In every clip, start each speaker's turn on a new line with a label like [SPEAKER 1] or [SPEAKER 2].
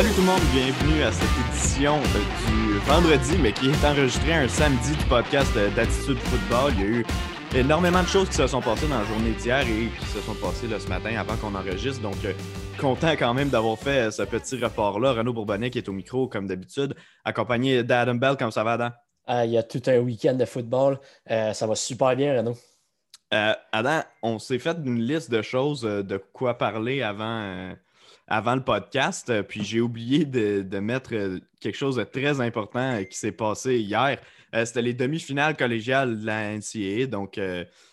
[SPEAKER 1] Salut tout le monde, bienvenue à cette édition euh, du vendredi, mais qui est enregistrée un samedi du podcast euh, d'Attitude Football. Il y a eu énormément de choses qui se sont passées dans la journée d'hier et qui se sont passées ce matin avant qu'on enregistre. Donc, euh, content quand même d'avoir fait ce petit report-là. Renaud Bourbonnet qui est au micro, comme d'habitude, accompagné d'Adam Bell. Comme ça va, Adam?
[SPEAKER 2] il y a tout un week-end de football. ça va super bien, Renaud.
[SPEAKER 1] Adam, on s'est fait une liste de choses de quoi parler avant avant le podcast. Euh, puis j'ai oublié de, mettre euh, quelque chose de très important euh, qui s'est passé hier. C'était les demi-finales collégiales de la NCAA, donc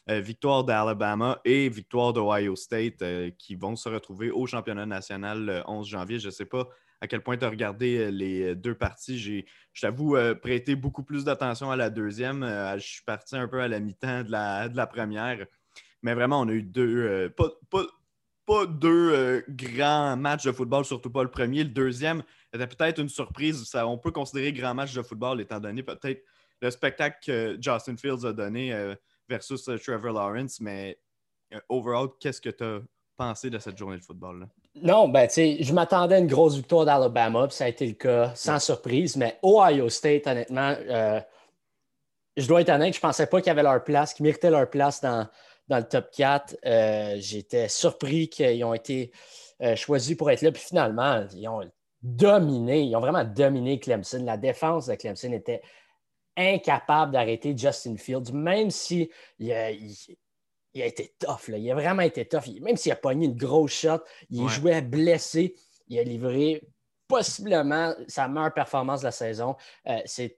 [SPEAKER 1] victoire d'Alabama et victoire d'Ohio State qui vont se retrouver au championnat national le 11 janvier. Je ne sais pas à quel point tu as regardé les deux parties. J'ai, je t'avoue, prêté beaucoup plus d'attention à la deuxième. je suis parti un peu à la mi-temps de la, de la première. Mais vraiment, on a eu deux, pas, pas deux euh, grands matchs de football, surtout pas le premier. Le deuxième était peut-être une surprise. Ça, on peut considérer grand match de football étant donné peut-être le spectacle que Justin Fields a donné euh, versus euh, Trevor Lawrence. Mais overall, qu'est-ce que tu as pensé de cette journée de football-là?
[SPEAKER 2] Non, ben, tu sais, je m'attendais à une grosse victoire d'Alabama, ça a été le cas, sans surprise. Mais Ohio State, honnêtement, je dois être honnête, je ne pensais pas qu'ils avaient leur place, qu'ils méritaient leur place dans, dans le top 4. Euh, j'étais surpris qu'ils ont été euh, choisis pour être là. Puis finalement, ils ont dominé, ils ont vraiment dominé Clemson. La défense de Clemson était incapable d'arrêter Justin Fields, même si il a, été tough. Il a vraiment été tough. Même s'il a pogné une grosse shot, il jouait blessé. Il a livré possiblement sa meilleure performance de la saison. Euh, c'est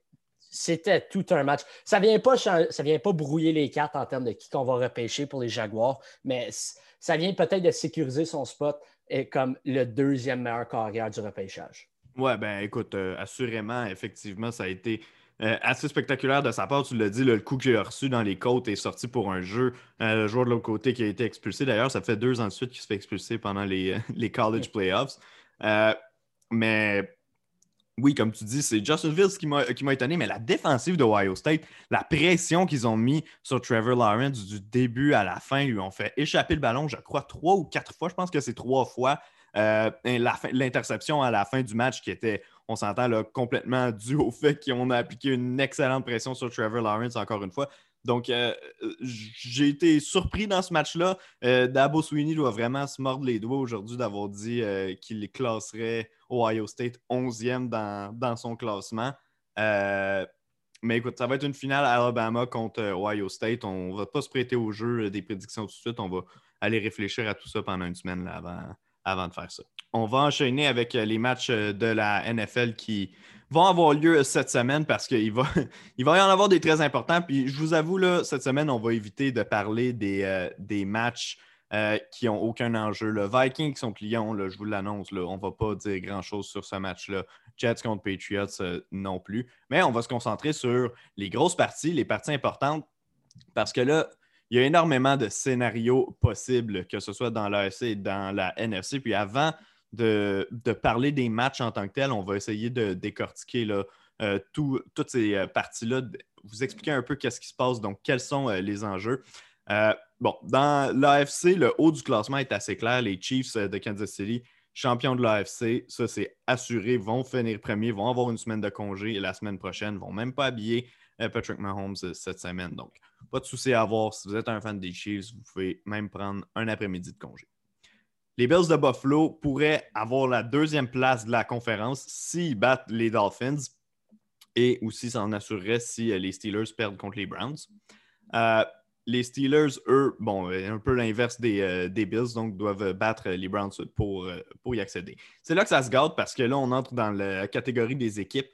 [SPEAKER 2] c'était tout un match. Ça ne vient, pas vient pas brouiller les cartes en termes de qui qu'on va repêcher pour les Jaguars, mais ça vient peut-être de sécuriser son spot et comme le deuxième meilleur carrière du repêchage.
[SPEAKER 1] Ouais, ben écoute, euh, assurément, effectivement, ça a été euh, assez spectaculaire de sa part. Tu l'as dit, le coup que j'ai reçu dans les côtes est sorti pour un jeu. Euh, le joueur de l'autre côté qui a été expulsé. D'ailleurs, ça fait deux ans de suite qu'il se fait expulser pendant les, les college playoffs. mais oui, comme tu dis, c'est Justin Fields qui m'a étonné, mais la défensive de Ohio State, la pression qu'ils ont mis sur Trevor Lawrence du début à la fin, lui ont fait échapper le ballon, je crois, trois ou quatre fois. Je pense que c'est trois fois. Euh, l'interception à la fin du match qui était, on s'entend, complètement dû au fait qu'on a appliqué une excellente pression sur Trevor Lawrence encore une fois. Donc, euh, j'ai été surpris dans ce match-là. Euh, Dabo Sweeney doit vraiment se mordre les doigts aujourd'hui d'avoir dit qu'il classerait Ohio State 11e dans, son classement. mais écoute, ça va être une finale Alabama contre Ohio State. On ne va pas se prêter au jeu des prédictions tout de suite. On va aller réfléchir à tout ça pendant une semaine avant, avant de faire ça. On va enchaîner avec les matchs de la NFL qui vont avoir lieu cette semaine parce qu'il va, il va y en avoir des très importants. Puis je vous avoue, là, cette semaine, on va éviter de parler des, euh, des matchs euh, qui n'ont aucun enjeu. Le Vikings sont clients, je vous l'annonce, on ne va pas dire grand-chose sur ce match-là. Jets contre Patriots euh, non plus. Mais on va se concentrer sur les grosses parties, les parties importantes, parce que là, il y a énormément de scénarios possibles, que ce soit dans l'AFC et dans la NFC. Puis avant de, parler des matchs en tant que tels. On va essayer de décortiquer là, euh, toutes ces euh, parties-là, vous expliquer un peu qu'est-ce qui se passe, donc quels sont euh, les enjeux. Bon, dans l'AFC, le haut du classement est assez clair. Les Chiefs de Kansas City, champions de l'AFC, ça c'est assuré, vont finir premiers, vont avoir une semaine de congé et la semaine prochaine, vont même pas habiller Patrick Mahomes cette semaine. Donc, pas de souci à avoir. Si vous êtes un fan des Chiefs, vous pouvez même prendre un après-midi de congé. Les Bills de Buffalo pourraient avoir la deuxième place de la conférence s'ils battent les Dolphins et aussi s'en assurerait si euh, les Steelers perdent contre les Browns. Euh, les Steelers, eux, bon, un peu l'inverse euh, des, Bills, donc doivent battre les Browns pour, pour y accéder. C'est là que ça se gâte parce que là, on entre dans la catégorie des équipes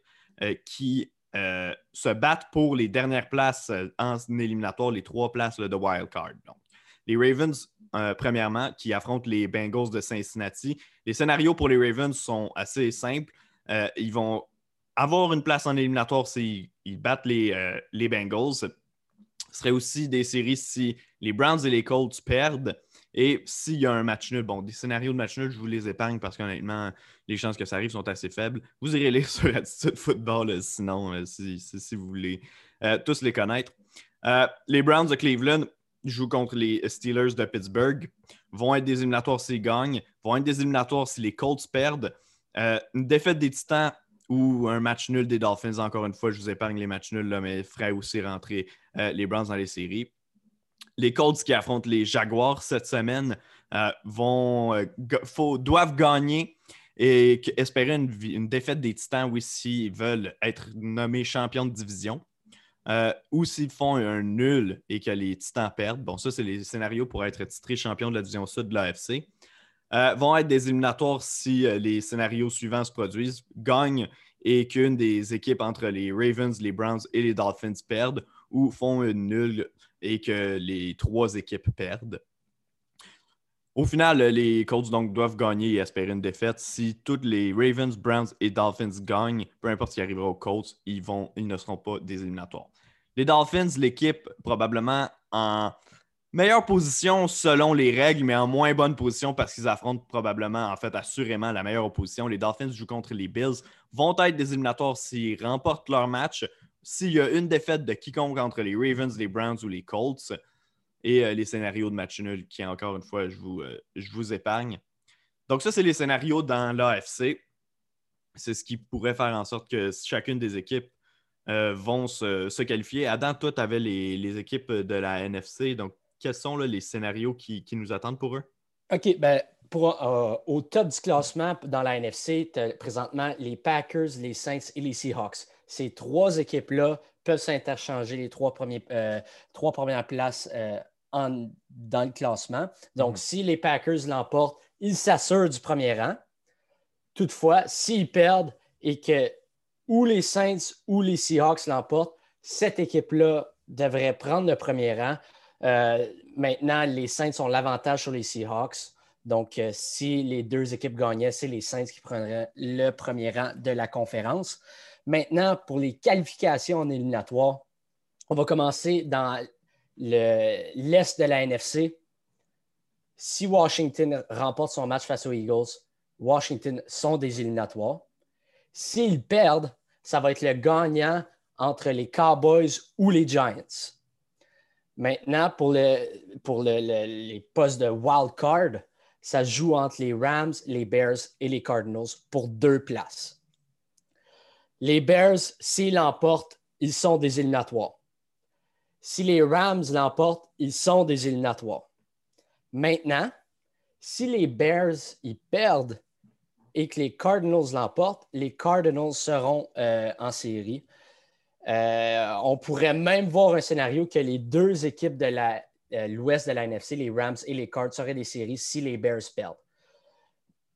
[SPEAKER 1] qui se battent pour les dernières places en éliminatoire, les trois places de wild card. Donc, les Ravens euh, premièrement, qui affrontent les Bengals de Cincinnati. Les scénarios pour les Ravens sont assez simples. Euh, ils vont avoir une place en éliminatoire s'ils battent les, euh, les Bengals. Ce serait aussi des séries si les Browns et les Colts perdent. Et s'il y a un match nul, bon, des scénarios de match nul, je vous les épargne parce qu'honnêtement, les chances que ça arrive sont assez faibles. Vous irez lire sur Attitude Football sinon, si, vous voulez tous les connaître. les Browns de Cleveland, jouent contre les Steelers de Pittsburgh, vont être des éliminatoires s'ils gagnent, vont être des éliminatoires si les Colts perdent. une défaite des Titans ou un match nul des Dolphins, encore une fois, je vous épargne les matchs nuls, mais ferait aussi rentrer les Browns dans les séries. Les Colts qui affrontent les Jaguars cette semaine vont, doivent gagner et espérer une, défaite des Titans, oui, s'ils veulent être nommés champions de division. Euh, ou s'ils font un nul et que les Titans perdent, bon, ça, c'est les scénarios pour être titré champion de la division sud de l'AFC, euh, vont être des éliminatoires si euh, les scénarios suivants se produisent, gagnent et qu'une des équipes entre les Ravens, les Browns et les Dolphins perdent, ou font un nul et que les trois équipes perdent. Au final, les Colts donc, doivent gagner et espérer une défaite. Si toutes les Ravens, Browns et Dolphins gagnent, peu importe ce qui arrivera aux Colts, ils, ils ne seront pas des éliminatoires. Les Dolphins, l'équipe probablement en meilleure position selon les règles, mais en moins bonne position parce qu'ils affrontent probablement, en fait, assurément la meilleure opposition. Les Dolphins jouent contre les Bills, vont être des éliminatoires s'ils remportent leur match. S'il y a une défaite de quiconque entre les Ravens, les Browns ou les Colts, et euh, les scénarios de match nul qui, encore une fois, je vous, euh, je vous épargne. Donc, ça, c'est les scénarios dans l'AFC. C'est ce qui pourrait faire en sorte que chacune des équipes euh, vont se, qualifier. Adam, toi, tu avais les, équipes de la NFC. Donc, quels sont les scénarios qui, nous attendent pour eux?
[SPEAKER 2] OK. Ben, pour, au top du classement dans la NFC, as présentement les Packers, les Saints et les Seahawks. Ces trois équipes-là peuvent s'interchanger les trois, premiers, trois premières places dans le classement. Donc, mhm. si les Packers l'emportent, ils s'assurent du premier rang. Toutefois, s'ils perdent et que ou les Saints ou les Seahawks l'emportent, cette équipe-là devrait prendre le premier rang. Euh, maintenant, les Saints ont l'avantage sur les Seahawks. Donc, euh, si les deux équipes gagnaient, c'est les Saints qui prendraient le premier rang de la conférence. Maintenant, pour les qualifications en éliminatoire, on va commencer dans l'Est de la NFC, si Washington remporte son match face aux Eagles, Washington sont des éliminatoires. S'ils perdent, ça va être le gagnant entre les Cowboys ou les Giants. Maintenant, pour, pour les postes de wild card, ça joue entre les Rams, les Bears et les Cardinals pour deux places. Les Bears, s'ils l'emportent, ils sont des éliminatoires. Si les Rams l'emportent, ils sont des éliminatoires. Maintenant, si les Bears perdent et que les Cardinals l'emportent, les Cardinals seront euh, en série. Euh, on pourrait même voir un scénario que les deux équipes de euh, l'ouest de la NFC, les Rams et les Cards, seraient des séries si les Bears perdent.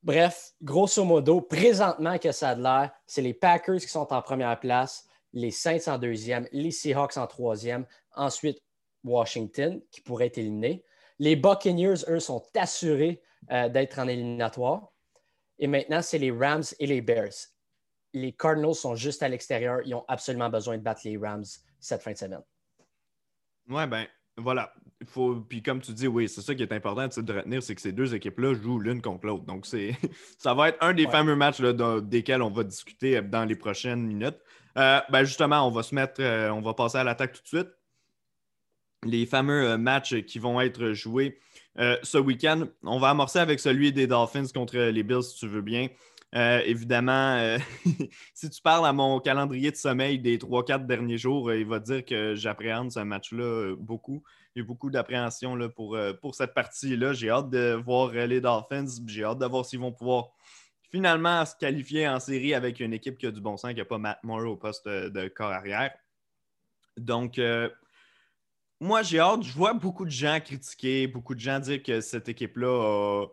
[SPEAKER 2] Bref, grosso modo, présentement que ça a de l'air, c'est les Packers qui sont en première place, les Saints en deuxième, les Seahawks en troisième, ensuite Washington qui pourrait être éliminé. Les Buccaneers, eux, sont assurés euh, d'être en éliminatoire. Et maintenant, c'est les Rams et les Bears. Les Cardinals sont juste à l'extérieur. Ils ont absolument besoin de battre les Rams cette fin de semaine.
[SPEAKER 1] Ouais, ben voilà. Faut... Puis comme tu dis, oui, c'est ça qui est important de retenir, c'est que ces deux équipes-là jouent l'une contre l'autre. Donc, c'est ça va être un des fameux matchs là, desquels on va discuter dans les prochaines minutes. Euh, ben justement, on va se mettre, euh, on va passer à l'attaque tout de suite. Les fameux euh, matchs qui vont être joués ce week-end. On va amorcer avec celui des Dolphins contre les Bills, si tu veux bien. Évidemment, si tu parles à mon calendrier de sommeil des 3-4 derniers jours, il va dire que j'appréhende ce match-là beaucoup. A beaucoup d'appréhension pour, pour cette partie-là. J'ai hâte de voir les Dolphins. J'ai hâte de voir s'ils vont pouvoir finalement se qualifier en série avec une équipe qui a du bon sens, qui n'a pas Matt Moore au poste de, corps arrière. Donc, euh, moi, j'ai hâte. Je vois beaucoup de gens critiquer, beaucoup de gens dire que cette équipe-là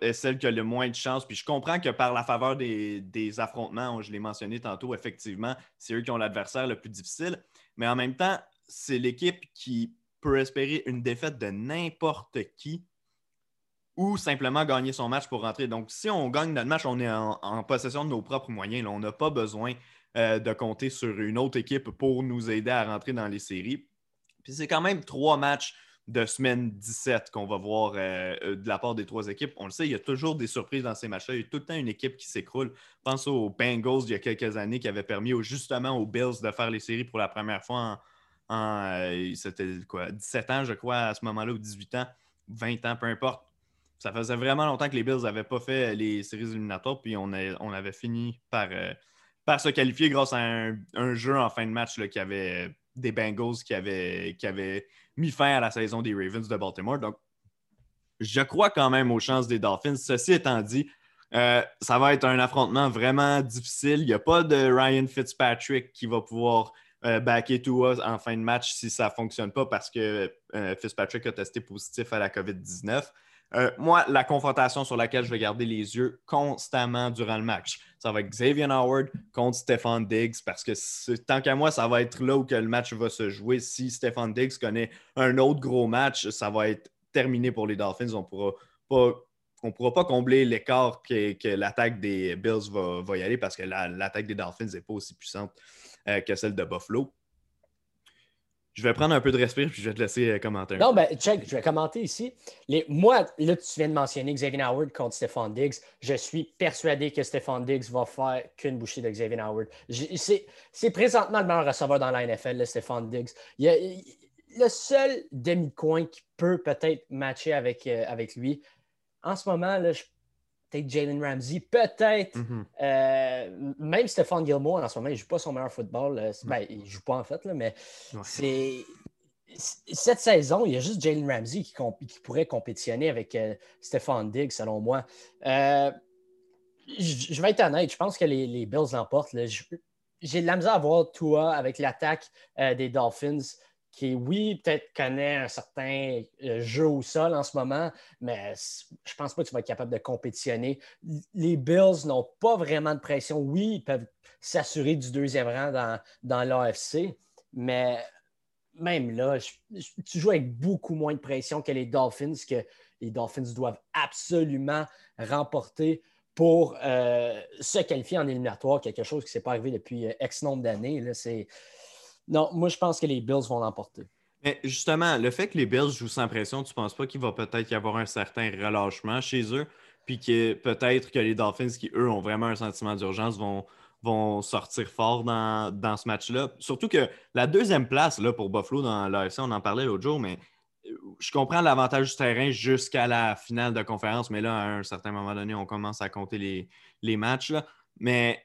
[SPEAKER 1] est celle qui a le moins de chance. Puis je comprends que par la faveur des, affrontements, je l'ai mentionné tantôt, effectivement, c'est eux qui ont l'adversaire le plus difficile. Mais en même temps, c'est l'équipe qui peut espérer une défaite de n'importe qui ou simplement gagner son match pour rentrer. Donc, si on gagne notre match, on est en, possession de nos propres moyens. on n'a pas besoin euh, de compter sur une autre équipe pour nous aider à rentrer dans les séries. Puis c'est quand même trois matchs de semaine 17 qu'on va voir euh, euh, de la part des trois équipes. On le sait, il y a toujours des surprises dans ces matchs-là. Il y a tout le temps une équipe qui s'écroule. Pense aux Bengals il y a quelques années qui avaient permis justement aux Bills de faire les séries pour la première fois en, c'était quoi, 17 ans, je crois, à ce moment-là, ou 18 ans, 20 ans, peu importe ça faisait vraiment longtemps que les Bills n'avaient pas fait les séries éliminatoires, puis on, avait fini par, euh, se qualifier grâce à un, jeu en fin de match là, qui avait des Bengals qui avaient, qui mis fin à la saison des Ravens de Baltimore. Donc, je crois quand même aux chances des Dolphins. Ceci étant dit, euh, ça va être un affrontement vraiment difficile. Il n'y a pas de Ryan Fitzpatrick qui va pouvoir euh, backer Tua en fin de match si ça ne fonctionne pas parce que Fitzpatrick a testé positif à la COVID-19. Euh, moi, la confrontation sur laquelle je vais garder les yeux constamment durant le match, ça va être Xavier Howard contre Stefan Diggs parce que tant qu'à moi, ça va être là où que le match va se jouer. Si Stefan Diggs connaît un autre gros match, ça va être terminé pour les Dolphins. On pourra pas pourra pas combler l'écart que, l'attaque des Bills va, y aller parce que l'attaque des Dolphins n'est pas aussi puissante euh, que celle de Buffalo. Je vais prendre un peu de respire puis je vais te laisser euh, commenter.
[SPEAKER 2] Non, ben, check, je vais commenter ici. Les, moi, là, tu viens de mentionner Xavier Howard contre Stephon Diggs. Je suis persuadé que Stephon Diggs va faire qu'une bouchée de Xavier Howard. C'est présentement le meilleur receveur dans la NFL, le Stephon Diggs. Il y a, le seul demi-coin qui peut peut-être matcher avec, euh, avec lui, en ce moment, là, je peut-être Jalen Ramsey, peut-être mhm. euh, même Stephon Gilmore en ce moment, il ne joue pas son meilleur football. Euh, ben, il ne joue pas en fait, là, mais c'est. Cette saison, il y a juste Jalen Ramsey qui, pourrait compétitionner avec euh, Stephon Diggs, selon moi. je vais être honnête, je pense que les, Bills l'emportent. J'ai de la misère à voir toi avec l'attaque des Dolphins qui, oui, peut-être connaît un certain euh, jeu au sol en ce moment, mais je pense pas que tu vas être capable de compétitionner. Les Bills n'ont pas vraiment de pression. Oui, ils peuvent s'assurer du deuxième rang dans, dans l'AFC, mais même là, tu joues avec beaucoup moins de pression que les Dolphins, que les Dolphins doivent absolument remporter pour euh, se qualifier en éliminatoire, quelque chose qui ne s'est pas arrivé depuis euh, X nombre d'années. C'est non, moi, je pense que les Bills vont l'emporter.
[SPEAKER 1] Mais justement, le fait que les Bills jouent sans pression, tu ne penses pas qu'il va peut-être y avoir un certain relâchement chez eux, puis que peut-être que les Dolphins, qui eux ont vraiment un sentiment d'urgence, vont, vont sortir fort dans, ce match-là? Surtout que la deuxième place là, pour Buffalo dans l'AFC, on en parlait l'autre jour, mais euh, je comprends l'avantage du terrain jusqu'à la finale de conférence, mais là, à un certain moment donné, on commence à compter les, les matchs. Mais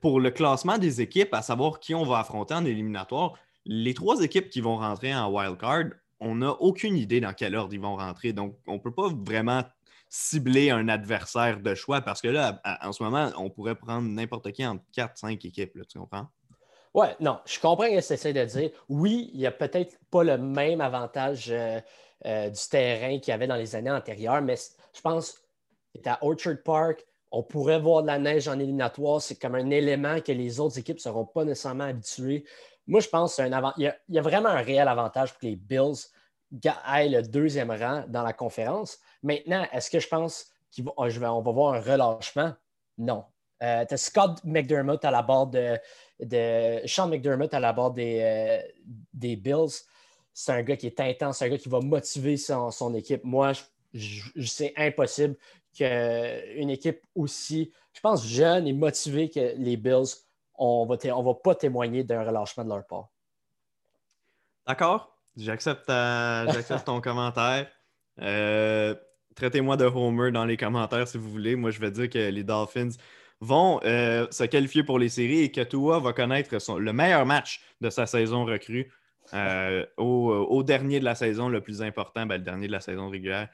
[SPEAKER 1] pour le classement des équipes, à savoir qui on va affronter en éliminatoire, les trois équipes qui vont rentrer en wild card, on n'a aucune idée dans quel ordre ils vont rentrer. Donc, on ne peut pas vraiment cibler un adversaire de choix parce que là, en ce moment, on pourrait prendre n'importe qui entre 4-5 équipes, tu comprends?
[SPEAKER 2] Oui, non, je comprends ce que tu essaies de dire. Oui, il n'y a peut-être pas le même avantage euh, euh, du terrain qu'il y avait dans les années antérieures, mais je pense que à Orchard Park, on pourrait voir de la neige en éliminatoire. C'est comme un élément que les autres équipes ne seront pas nécessairement habituées. Moi, je pense qu'il y, a vraiment un réel avantage pour que les Bills aillent le deuxième rang dans la conférence. Maintenant, est-ce que je pense qu'on va, on va voir un relâchement? Non. Euh, tu as Scott McDermott à la barre de, Sean McDermott à la barre des, euh, des Bills. C'est un gars qui est intense, c'est un gars qui va motiver son, équipe. Moi, c'est impossible qu'une équipe aussi, je pense, jeune et motivée que les Bills, on va, va pas témoigner d'un relâchement de leur part.
[SPEAKER 1] D'accord, j'accepte, ton commentaire. Euh, traitez-moi de Homer dans les commentaires si vous voulez. Moi, je vais dire que les Dolphins vont euh, se qualifier pour les séries et que Tua va connaître le meilleur match de sa saison recrue euh, au, dernier de la saison, le plus important, ben, le dernier de la saison régulière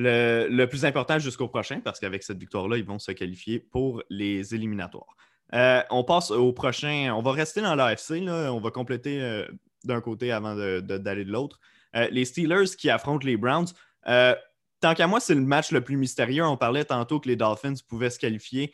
[SPEAKER 1] le, plus important jusqu'au prochain, parce qu'avec cette victoire-là, ils vont se qualifier pour les éliminatoires. Euh, on passe au prochain. On va rester dans l'AFC. On va compléter euh, d'un côté avant d'aller de, l'autre. Euh, les Steelers qui affrontent les Browns. tant qu'à moi, c'est le match le plus mystérieux. On parlait tantôt que les Dolphins pouvaient se qualifier,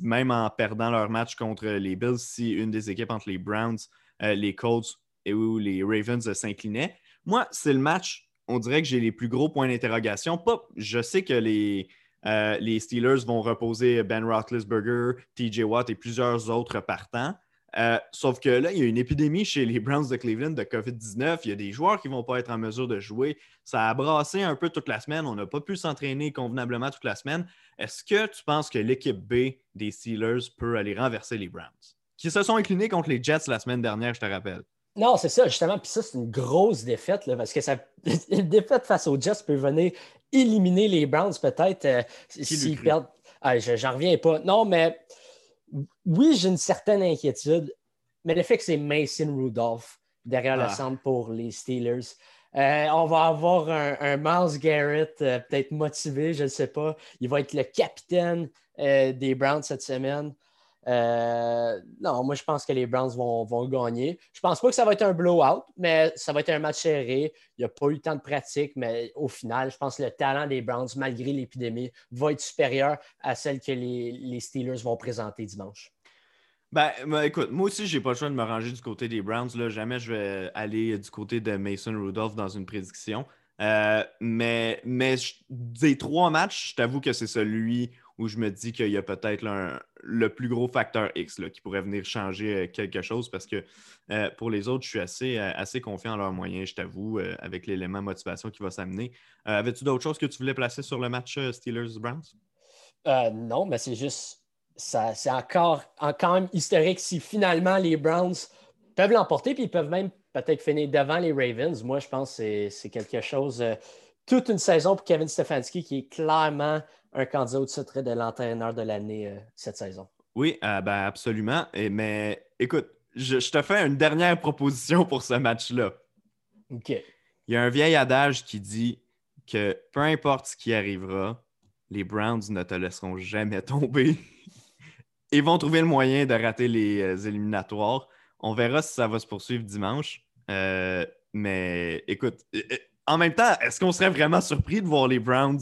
[SPEAKER 1] même en perdant leur match contre les Bills, si une des équipes entre les Browns, les Colts et ou les Ravens s'inclinait. Moi, c'est le match on dirait que j'ai les plus gros points d'interrogation. je sais que les, euh, Steelers vont reposer Ben Roethlisberger, TJ Watt et plusieurs autres partants. Euh, sauf que là, il y a une épidémie chez les Browns de Cleveland de COVID-19. Il y a des joueurs qui ne vont pas être en mesure de jouer. Ça a brassé un peu toute la semaine. On n'a pas pu s'entraîner convenablement toute la semaine. Est-ce que tu penses que l'équipe B des Steelers peut aller renverser les Browns? Qui se sont inclinés contre les Jets la semaine dernière, je te rappelle.
[SPEAKER 2] Non, c'est ça, justement. Puis ça, c'est une grosse défaite, parce que ça, une défaite face aux Jets peut venir éliminer les Browns, peut-être, euh, s'ils perdent. Ah, j'en reviens pas. Non, mais oui, j'ai une certaine inquiétude, mais le fait que c'est Mason Rudolph derrière le ah. centre pour les Steelers. Euh, on va avoir un, Miles Garrett euh, peut-être motivé, je ne sais pas. Il va être le capitaine des Browns cette semaine. Euh, non, moi, je pense que les Browns vont, vont, gagner. Je pense pas que ça va être un blowout, mais ça va être un match serré. Il n'y a pas eu temps de pratique, mais au final, je pense que le talent des Browns, malgré l'épidémie, va être supérieur à celle que les, Steelers vont présenter dimanche.
[SPEAKER 1] Ben, ben, écoute, moi aussi, j'ai pas le choix de me ranger du côté des Browns. Là. Jamais je vais aller du côté de Mason Rudolph dans une prédiction. Euh, mais, mais des trois matchs, je t'avoue que c'est celui où je me dis qu'il y a peut-être le plus gros facteur X qui pourrait venir changer euh, quelque chose parce que euh, pour les autres, je suis assez, confiant en leurs moyens, je t'avoue, avec l'élément motivation qui va s'amener. Avais-tu d'autres choses que tu voulais placer sur le match Steelers-Browns?
[SPEAKER 2] non, mais c'est juste. C'est encore, quand même historique si finalement les Browns peuvent l'emporter, puis ils peuvent même peut-être finir devant les Ravens. Moi, je pense que c'est quelque chose toute une saison pour Kevin Stefanski qui est clairement un candidat au titre de l'entraîneur de l'année euh, cette saison.
[SPEAKER 1] Oui, euh, ben absolument. mais écoute, je, te fais une dernière proposition pour ce match-là.
[SPEAKER 2] OK.
[SPEAKER 1] Il y a un vieil adage qui dit que peu importe ce qui arrivera, les Browns ne te laisseront jamais tomber. Ils vont trouver le moyen de rater les euh, éliminatoires. On verra si ça va se poursuivre dimanche. mais écoute, en même temps, est-ce qu'on serait vraiment surpris de voir les Browns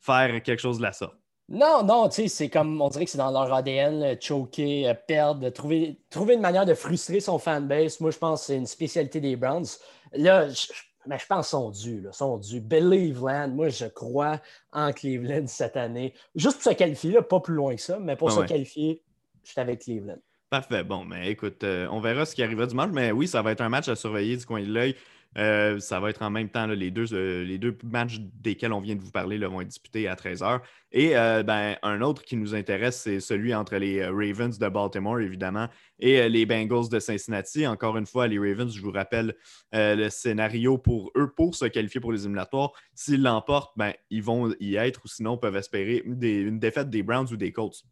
[SPEAKER 1] faire quelque chose de la sorte?
[SPEAKER 2] Non, non, tu sais, c'est comme, on dirait que c'est dans leur ADN, choquer, euh, perdre, trouver, trouver une manière de frustrer son fanbase. Moi, je pense que c'est une spécialité des Browns. Là, je, mais je pense qu'ils sont dus, là, sont dus. Believe moi, je crois en Cleveland cette année. Juste pour se qualifier, pas plus loin que ça, mais pour se qualifier, je suis avec Cleveland.
[SPEAKER 1] Parfait. Bon, mais écoute, euh, on verra ce qui arrivera dimanche, mais oui, ça va être un match à surveiller du coin de l'œil. Euh, ça va être en même temps, les, deux, euh, les deux matchs desquels on vient de vous parler vont être disputés à 13h. Et ben, un autre qui nous intéresse, c'est celui entre les Ravens de Baltimore, évidemment, et les Bengals de Cincinnati. Encore une fois, les Ravens, je vous rappelle le scénario pour eux pour se qualifier pour les éliminatoires. S'ils l'emportent, ben, ils vont y être ou sinon peuvent espérer une défaite des Browns ou des Colts.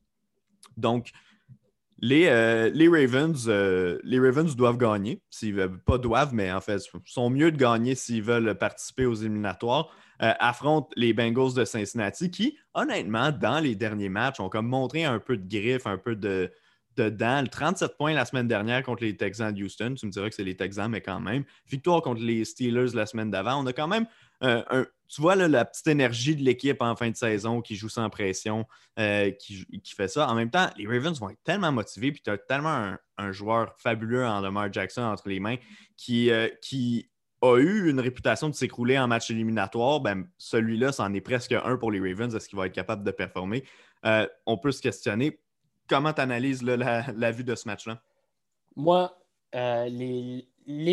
[SPEAKER 1] Donc, les, euh, les, Ravens, euh, les Ravens doivent gagner, pas doivent, mais en fait, sont mieux de gagner s'ils veulent participer aux éliminatoires. Euh, affrontent les Bengals de Cincinnati qui, honnêtement, dans les derniers matchs, ont comme montré un peu de griffe, un peu de, de dents. 37 points la semaine dernière contre les Texans de Houston. Tu me diras que c'est les Texans, mais quand même. Victoire contre les Steelers la semaine d'avant. On a quand même un, tu vois la petite énergie de l'équipe en fin de saison qui joue sans pression, euh, qui, fait ça. En même temps, les Ravens vont être tellement motivés, puis tu as tellement un, joueur fabuleux en Lamar Jackson entre les mains qui, euh, qui a eu une réputation de s'écrouler en match éliminatoire. Ben, celui-là, c'en est presque un pour les Ravens. Est-ce qu'il va être capable de performer? Euh, on peut se questionner. Comment tu analyses la, vue de ce match-là?
[SPEAKER 2] Moi, les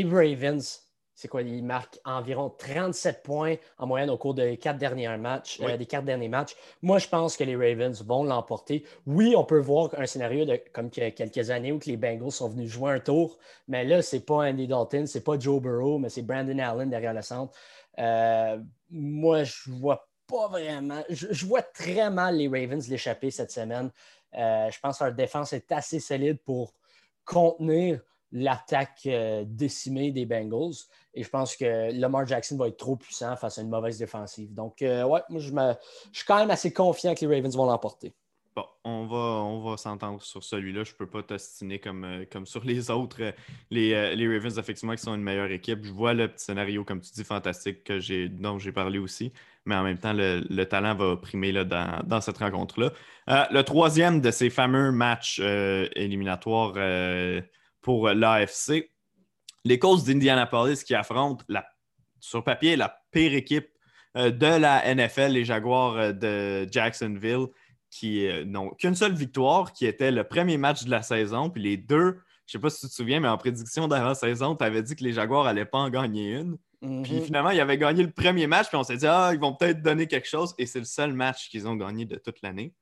[SPEAKER 2] Ravens c'est quoi? Il marque environ 37 points en moyenne au cours des quatre derniers matchs. Euh, des quatre derniers matchs. Moi, je pense que les Ravens vont l'emporter. Oui, on peut voir un scénario de comme il y a quelques années où les Bengals sont venus jouer un tour, mais là, c'est pas Andy Dalton, c'est pas Joe Burrow, mais c'est Brandon Allen derrière le centre. Euh, moi, je vois pas vraiment. Je, vois très mal les Ravens l'échapper cette semaine. Euh, je pense que leur défense est assez solide pour contenir l'attaque décimée des Bengals. Et je pense que Lamar Jackson va être trop puissant face à une mauvaise défensive. Donc, euh, ouais, moi, je, suis quand même assez confiant que les Ravens vont l'emporter.
[SPEAKER 1] Bon, on va, on va s'entendre sur celui-là. Je ne peux pas t'ostiner comme, euh, comme sur les autres. Euh, les, Ravens, effectivement, qui sont une meilleure équipe. Je vois le petit scénario, comme tu dis, fantastique que dont j'ai parlé aussi. Mais en même temps, le, talent va primer là, dans, cette rencontre-là. le troisième de ces fameux matchs éliminatoires pour l'AFC, les Colts d'Indianapolis qui affrontent la, sur papier la pire équipe euh, de la NFL, les Jaguars euh, de Jacksonville, qui euh, n'ont qu'une seule victoire, qui était le premier match de la saison. Puis les deux, je ne sais pas si tu te souviens, mais en prédiction d'avant-saison, tu avais dit que les Jaguars n'allaient pas en gagner une. Puis mhm. finalement, ils avaient gagné le premier match, puis on s'est dit, ah, ils vont peut-être donner quelque chose. Et c'est le seul match qu'ils ont gagné de toute l'année.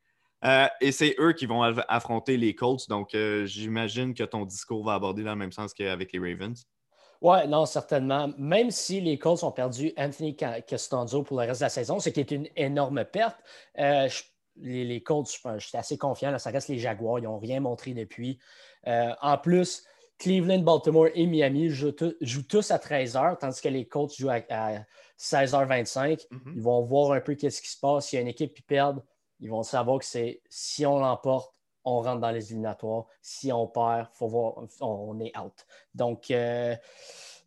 [SPEAKER 1] Et c'est eux qui vont affronter les Colts. Donc, j'imagine que ton discours va aborder dans le même sens qu'avec les Ravens.
[SPEAKER 2] Oui, non, certainement. Même si les Colts ont perdu Anthony Costanzo pour le reste de la saison, ce qui est une énorme perte, euh, les, les, Colts, je, suis assez confiant. ça reste les Jaguars. Ils n'ont rien montré depuis. Euh, en plus, Cleveland, Baltimore et Miami jouent, tous à 13h, tandis que les Colts jouent à, 16h25. Mm-hmm. Ils vont voir un peu qu'est-ce qui se passe. S'il y a une équipe qui perd, ils vont savoir que c'est si on l'emporte, on rentre dans les éliminatoires. Si on perd, faut voir, on est out. Donc, euh,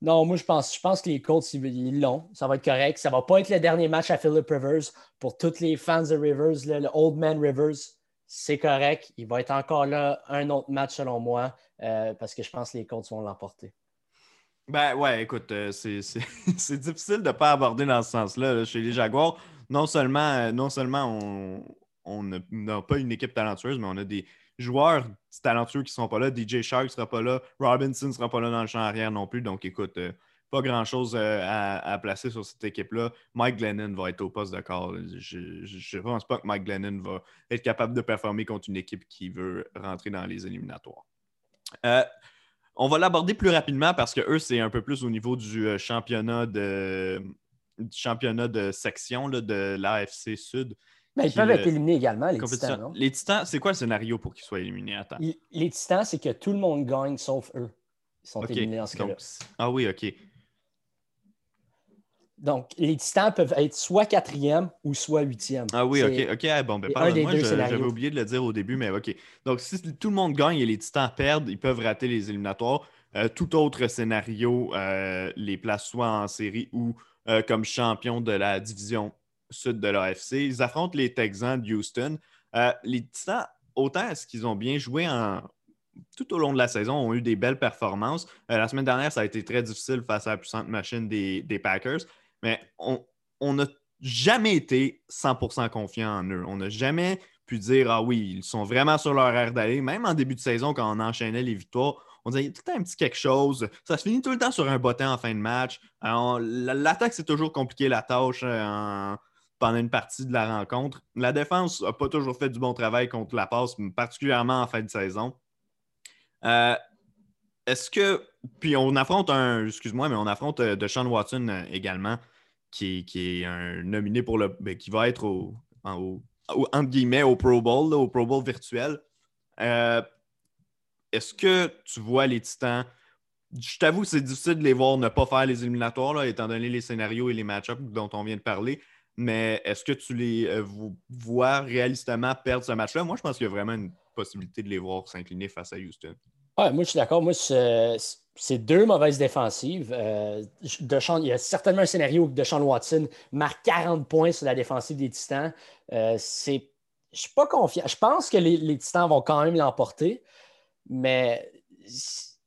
[SPEAKER 2] non, moi, je pense, je pense que les Colts, ils l'ont. Ça va être correct. Ça ne va pas être le dernier match à Philip Rivers. Pour tous les fans de Rivers, le Old Man Rivers, c'est correct. Il va être encore là un autre match, selon moi, euh, parce que je pense que les Colts vont l'emporter.
[SPEAKER 1] Ben ouais, écoute, euh, c'est difficile de ne pas aborder dans ce sens-là. Chez les Jaguars, non seulement, non seulement on, on n'a pas une équipe talentueuse, mais on a des joueurs talentueux qui ne sont pas là. DJ Shark ne sera pas là. Robinson ne sera pas là dans le champ arrière non plus. Donc, écoute, euh, pas grand-chose euh, à, placer sur cette équipe-là. Mike Glennon va être au poste de corps. Je ne pense pas que Mike Glennon va être capable de performer contre une équipe qui veut rentrer dans les éliminatoires. Euh, on va l'aborder plus rapidement parce que eux, c'est un peu plus au niveau du championnat de, championnat de section de l'AFC Sud.
[SPEAKER 2] Mais ils peuvent être éliminés également, les Titans, non?
[SPEAKER 1] Les Titans, c'est quoi le scénario pour qu'ils soient éliminés? Attends.
[SPEAKER 2] Les, Titans, c'est que tout le monde gagne sauf eux. Ils sont éliminés en ce cas-là.
[SPEAKER 1] Ah oui, OK.
[SPEAKER 2] Donc, les Titans peuvent être soit quatrième ou soit huitième.
[SPEAKER 1] Ah oui, OK. OK, ah, bon, ben, moi j'avais oublié de le dire au début, mais OK. Donc, si tout le monde gagne et les Titans perdent, ils peuvent rater les éliminatoires. Euh, tout autre scénario euh, les place soit en série ou euh, comme champion de la division sud de l'AFC. Ils affrontent les Texans de Houston. Euh, les Titans, autant est-ce qu'ils ont bien joué en... tout au long de la saison, ont eu des belles performances. Euh, la semaine dernière, ça a été très difficile face à la puissante machine des, Packers, mais on n'a jamais été 100% confiant en eux. On n'a jamais pu dire Ah oui, ils sont vraiment sur leur air d'aller. Même en début de saison, quand on enchaînait les victoires, on disait, il y a tout un petit quelque chose. Ça se finit tout le temps sur un bottin en fin de match. L'attaque, c'est toujours compliqué, la tâche. Euh, pendant une partie de la rencontre. La défense n'a pas toujours fait du bon travail contre la passe, particulièrement en fin de saison. Euh, est-ce que. Puis on affronte un. Excuse-moi, mais on affronte euh, de Sean Watson euh, également, qui, est un nominé pour le. Ben, qui va être au, entre guillemets au Pro Bowl, au Pro Bowl virtuel. Est-ce que tu vois les Titans? Je t'avoue, c'est difficile de les voir ne pas faire les éliminatoires, étant donné les scénarios et les match-ups dont on vient de parler mais est-ce que tu les euh, vois réalistement perdre ce match-là? Moi, je pense qu'il y a vraiment une possibilité de les voir s'incliner face à Houston.
[SPEAKER 2] Ouais, moi, je suis d'accord. Moi, c'est deux mauvaises défensives. Euh, il y a certainement un scénario où Deshaun Watson marque 40 points sur la défensive des Titans. Euh, je ne suis pas confiant. Je pense que les, les Titans vont quand même l'emporter, mais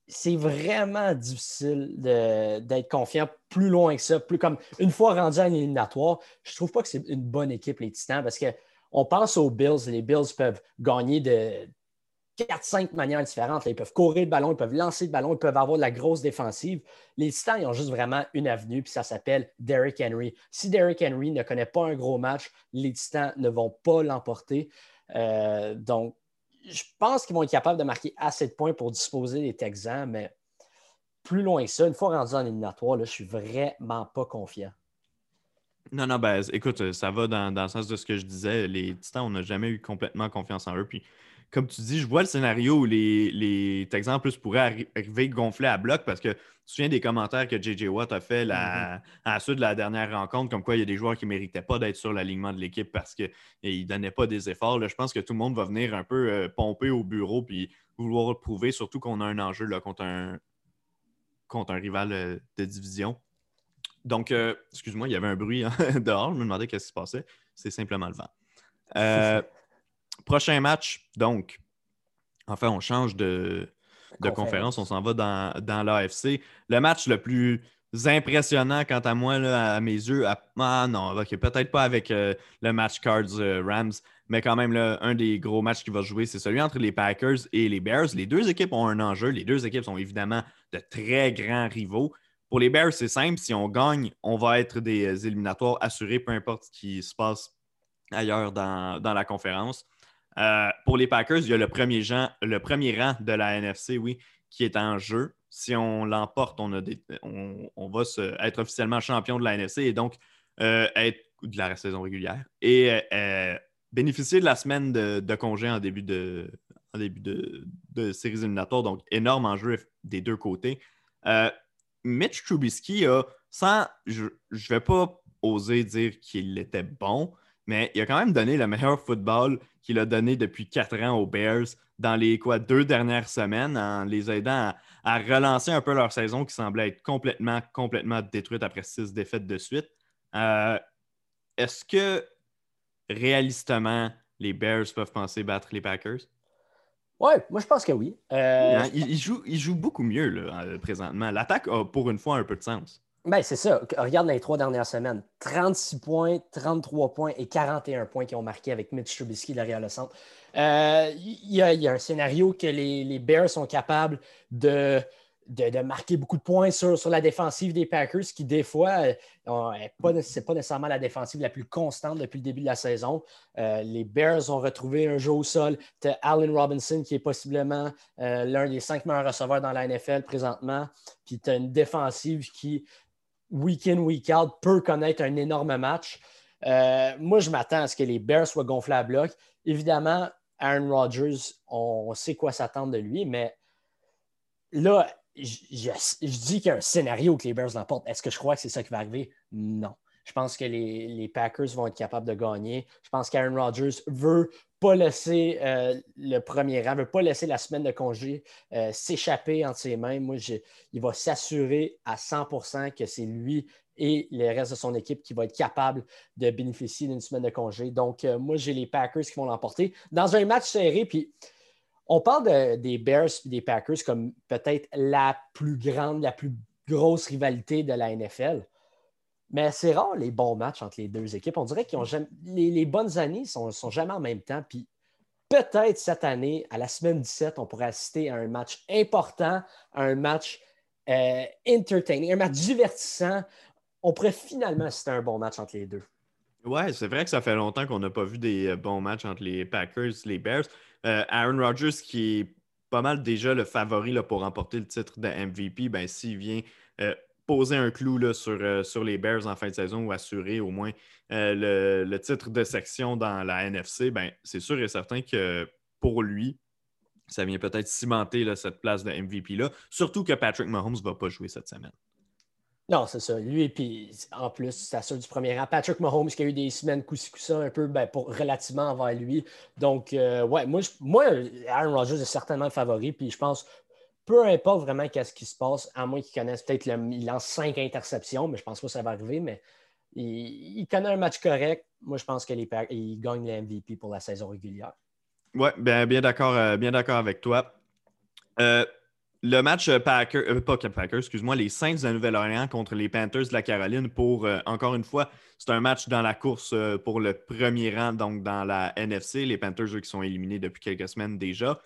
[SPEAKER 2] c'est vraiment difficile d'être confiant plus loin que ça. Plus comme une fois rendu à éliminatoire, je ne trouve pas que c'est une bonne équipe, les Titans, parce qu'on pense aux Bills. Les Bills peuvent gagner de 4-5 manières différentes. ils peuvent courir le ballon, ils peuvent lancer le ballon, ils peuvent avoir de la grosse défensive. Les Titans, ils ont juste vraiment une avenue, puis ça s'appelle Derrick Henry. Si Derrick Henry ne connaît pas un gros match, les Titans ne vont pas l'emporter. Euh, donc, je pense qu'ils vont être capables de marquer assez de points pour disposer des Texans, mais plus loin que ça, une fois rendu en éliminatoire, là, je suis vraiment pas confiant.
[SPEAKER 1] Non, non, ben, écoute, ça va dans, dans, le sens de ce que je disais. Les Titans, on n'a jamais eu complètement confiance en eux. Puis comme tu dis, je vois le scénario où les, les Texans plus pourraient arriver gonfler à bloc parce que tu te souviens des commentaires que J.J. Watt a fait la, mm-hmm. à la suite de la dernière rencontre, comme quoi il y a des joueurs qui ne méritaient pas d'être sur l'alignement de l'équipe parce qu'ils ne donnaient pas des efforts. je pense que tout le monde va venir un peu euh, pomper au bureau puis vouloir prouver, surtout qu'on a un enjeu là, contre, un, contre un rival euh, de division. Donc, euh, excuse-moi, il y avait un bruit hein, dehors. Je me demandais qu'est-ce qui se passait. C'est simplement le vent. Prochain match, donc, enfin, on change de, conférence. on s'en va dans, dans l'AFC. Le match le plus impressionnant, quant à moi, à mes yeux, ah non, peut-être pas avec euh, le match Cards euh, Rams, mais quand même, un des gros matchs qui va jouer, c'est celui entre les Packers et les Bears. Les deux équipes ont un enjeu. Les deux équipes sont évidemment de très grands rivaux. Pour les Bears, c'est simple. Si on gagne, on va être des éliminatoires assurés, peu importe ce qui se passe ailleurs dans la conférence. Euh, pour les Packers, il y a le premier, rang de la NFC, oui, qui est en jeu. si on l'emporte, on, on, va être officiellement champion de la NFC et donc euh, être de la saison régulière et euh, bénéficier de la semaine de, congé en début de, début de, séries éliminatoires. Donc, énorme enjeu des deux côtés. Mitch Trubisky a, sans, je ne vais pas oser dire qu'il était bon, mais il a quand même donné le meilleur football qu'il a donné depuis quatre ans aux Bears dans les quoi, deux dernières semaines en les aidant à, relancer un peu leur saison qui semblait être complètement, complètement détruite après six défaites de suite. Euh, est-ce que réalistement, les Bears peuvent penser battre les Packers?
[SPEAKER 2] Oui, moi je pense que oui.
[SPEAKER 1] Euh, hein, ils, jouent, beaucoup mieux là, euh, présentement. L'attaque a pour une fois un peu de sens.
[SPEAKER 2] Ben, c'est ça. Regarde les trois dernières semaines. 36 points, 33 points et 41 points qui ont marqué avec Mitch Trubisky derrière le centre. Euh, il y, a un scénario que les, Bears sont capables de, de, marquer beaucoup de points sur, sur, la défensive des Packers, qui des fois, euh, ce n'est pas nécessairement la défensive la plus constante depuis le début de la saison. Euh, les Bears ont retrouvé un jeu au sol. Tu Allen Robinson, qui est possiblement l'un des cinq meilleurs receveurs dans la NFL présentement. Puis tu as une défensive qui week in, week out, peut connaître un énorme match. Euh, moi, je m'attends à ce que les Bears soient gonflés à bloc. Évidemment, Aaron Rodgers, on, sait quoi s'attendre de lui, mais là, je, dis qu'il y a un scénario que les Bears l'emportent. Est-ce que je crois que c'est ça qui va arriver? Non. Je pense que les, Packers vont être capables de gagner. Je pense qu'Aaron Rodgers veut pas laisser euh, le premier rang, veut pas laisser la semaine de congé euh, s'échapper entre ses mains. Moi, il va s'assurer à 100% que c'est lui et le reste de son équipe qui va être capable de bénéficier d'une semaine de congé. Donc, euh, moi, j'ai les Packers qui vont l'emporter. Dans un match serré, puis on parle des Bears et des Packers comme peut-être la plus grande, la plus grosse rivalité de la NFL. Mais c'est rare les bons matchs entre les deux équipes. On dirait que les, bonnes années ne sont, sont, jamais en même temps. Puis peut-être cette année, à la semaine 17, on pourrait assister à un match important, à un match euh, entertaining, un match divertissant. On pourrait finalement assister à un bon match entre les deux.
[SPEAKER 1] Ouais, c'est vrai que ça fait longtemps qu'on n'a pas vu des euh, bons matchs entre les Packers et les Bears. Euh, Aaron Rodgers, qui est pas mal déjà le favori là, pour remporter le titre de MVP, ben, s'il vient poser un clou là, sur, euh, sur, les Bears en fin de saison ou assurer au moins euh, le, titre de section dans la NFC, ben, c'est sûr et certain que pour lui, ça vient peut-être cimenter cette place de MVP-là. Surtout que Patrick Mahomes ne va pas jouer cette semaine.
[SPEAKER 2] Non, c'est ça. Lui, puis en plus, c'est sûr du premier rang. Patrick Mahomes qui a eu des semaines coup ça un peu ben, pour, relativement envers lui. Donc, euh, ouais, moi, moi, Aaron Rodgers est certainement le favori. Puis je pense peu importe vraiment qu'est-ce qui se passe, à moins qu'il connaisse peut-être, il lance cinq interceptions, mais je pense pas que ça va arriver, mais il, connaît un match correct. Moi, je pense qu'il gagne le MVP pour la saison régulière.
[SPEAKER 1] Oui, bien, bien d'accord euh, bien d'accord avec toi. Euh, le match Packer, euh, pas Packer, excuse-moi, les Saints de Nouvelle-Orléans contre les Panthers de la Caroline pour, encore une fois, c'est un match dans la course pour le premier rang, donc dans la NFC. Les Panthers, eux, qui sont éliminés depuis quelques semaines déjà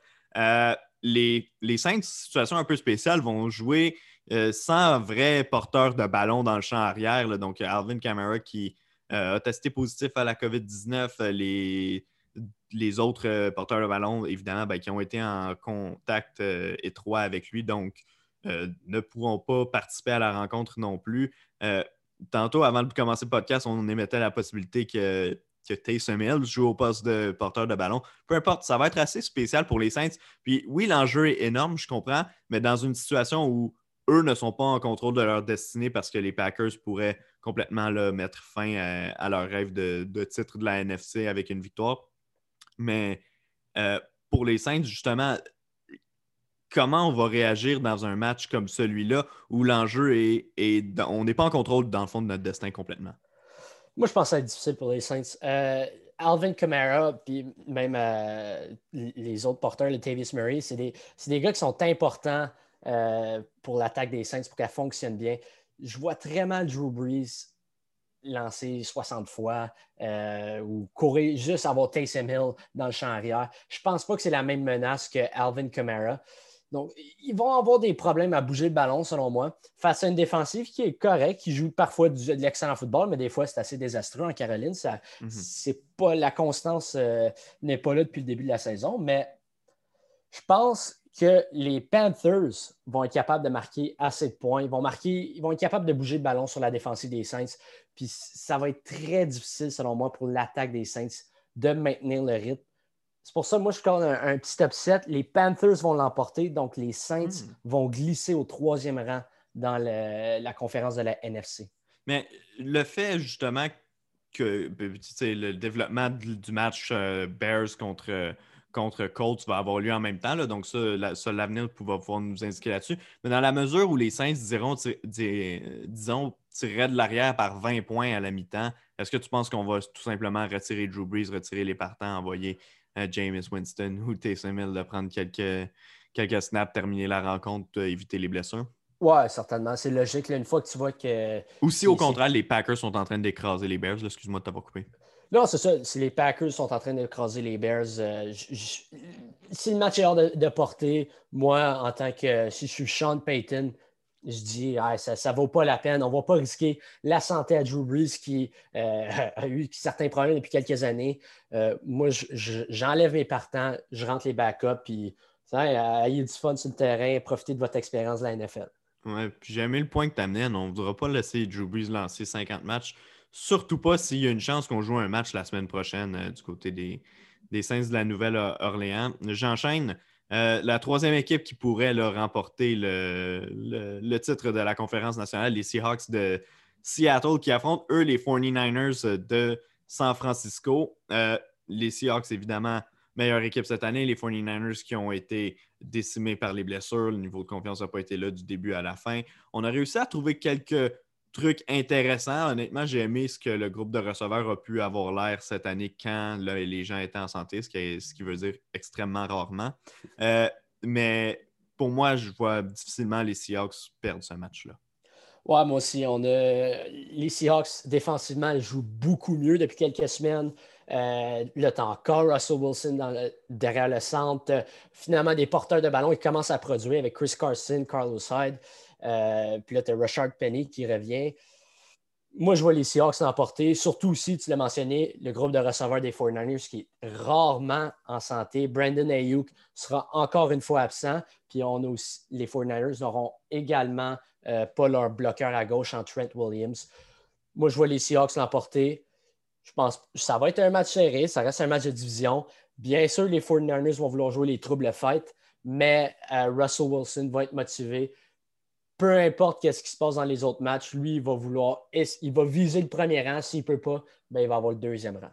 [SPEAKER 1] les, cinq situations un peu spéciales vont jouer euh, sans vrai porteur de ballon dans le champ arrière. Donc, Alvin Kamara qui euh, a testé positif à la COVID-19. Euh, les, les autres porteurs de ballon, évidemment, ben, qui ont été en contact étroit avec lui, donc ne pourront pas participer à la rencontre non plus. tantôt, avant de commencer le podcast, on émettait la possibilité que que Taysom Hill joue au poste de porteur de ballon. Peu importe, ça va être assez spécial pour les Saints. Puis oui, l'enjeu est énorme, je comprends, mais dans une situation où eux ne sont pas en contrôle de leur destinée parce que les Packers pourraient complètement mettre fin à, leur rêve de, titre de la NFC avec une victoire. Mais euh, pour les Saints, justement, comment on va réagir dans un match comme celui-là où l'enjeu est, est, on n'est pas en contrôle dans le fond de notre destin complètement?
[SPEAKER 2] Moi, je pense que ça va être difficile pour les Saints. Euh, Alvin Kamara, puis même euh, les autres porteurs, le Tavis Murray, c'est des, gars qui sont importants euh, pour l'attaque des Saints pour qu'elle fonctionne bien. Je vois très mal Drew Brees lancer 60 fois ou courir juste avoir Taysom Hill dans le champ arrière. Je pense pas que c'est la même menace que Alvin Kamara. Donc, ils vont avoir des problèmes à bouger le ballon, selon moi, face à une défensive qui est correcte, qui joue parfois de l'excellent football, mais des fois, c'est assez désastreux en Caroline. Ça, mhm. c'est pas, la constance euh, n'est pas là depuis le début de la saison, mais je pense que les Panthers vont être capables de marquer assez de points. Ils vont, marquer, ils vont être capables de bouger le ballon sur la défensive des Saints. Puis ça va être très difficile, selon moi, pour l'attaque des Saints de maintenir le rythme. C'est pour ça que moi, je compte un, petit upset. Les Panthers vont l'emporter, donc les Saints hmm. vont glisser au troisième rang dans la conférence de la NFC.
[SPEAKER 1] Mais le fait justement que le développement du match euh, Bears contre, contre Colts va avoir lieu en même temps, donc ça, l'avenir va pouvoir nous indiquer là-dessus. Mais dans la mesure où les Saints diront, disons, tireraient de l'arrière par 20 points à la mi-temps, est-ce que tu penses qu'on va tout simplement retirer Drew Brees, retirer les partants, envoyer euh, James Winston ou Taysom Hill de prendre quelques, quelques snaps, terminer la rencontre, éviter les blessures?
[SPEAKER 2] Ouais, certainement. C'est logique. une fois que tu vois que.
[SPEAKER 1] Ou si au contraire, les Packers sont en train d'écraser les Bears, excuse-moi de t'avoir coupé.
[SPEAKER 2] Non, c'est ça. Si les Packers sont en train d'écraser les Bears, euh, si le match est hors de, portée, moi, en tant que. Si je suis Sean Payton, je dis, ça ne vaut pas la peine. On ne va pas risquer la santé à Drew Brees qui euh, a eu certains problèmes depuis quelques années. Euh, moi, j'enlève mes partants, je rentre les backups, puis ayez du fun sur le terrain, profitez de votre expérience de la NFL.
[SPEAKER 1] Ouais, puis j'ai le point que tu amenais. On ne voudra pas laisser Drew Brees lancer 50 matchs. Surtout pas s'il y a une chance qu'on joue un match la semaine prochaine euh, du côté des, des Saints de la Nouvelle-Orléans. J'enchaîne. Euh, la troisième équipe qui pourrait remporter le, titre de la conférence nationale, les Seahawks de Seattle, qui affrontent, eux, les 49ers de San Francisco. Euh, les Seahawks, évidemment, meilleure équipe cette année. Les 49ers qui ont été décimés par les blessures. Le niveau de confiance n'a pas été là du début à la fin. On a réussi à trouver quelques trucs intéressants. Honnêtement, j'ai aimé ce que le groupe de receveurs a pu avoir l'air cette année quand les gens étaient en santé, ce qui, veut dire extrêmement rarement. Euh, mais pour moi, je vois difficilement les Seahawks perdre ce match-là.
[SPEAKER 2] Ouais, moi aussi. On a... Les Seahawks, défensivement, jouent beaucoup mieux depuis quelques semaines. Euh, tu as encore Russell Wilson derrière le centre. Finalement, des porteurs de ballon, qui commencent à produire avec Chris Carson, Carlos Hyde. Euh, puis là, tu as Richard Penny qui revient. Moi, je vois les Seahawks l'emporter, surtout aussi, tu l'as mentionné, le groupe de receveurs des 49ers qui est rarement en santé. Brandon Ayuk sera encore une fois absent. Puis on a aussi, les 49ers n'auront également euh, pas leur bloqueur à gauche en Trent Williams. Moi, je vois les Seahawks l'emporter. Je pense que ça va être un match serré, ça reste un match de division. Bien sûr, les 49ers vont vouloir jouer les troubles fight, mais euh, Russell Wilson va être motivé peu importe ce qui se passe dans les autres matchs, lui, il va vouloir, il va viser le premier rang. S'il ne peut pas, ben, il va avoir le deuxième rang.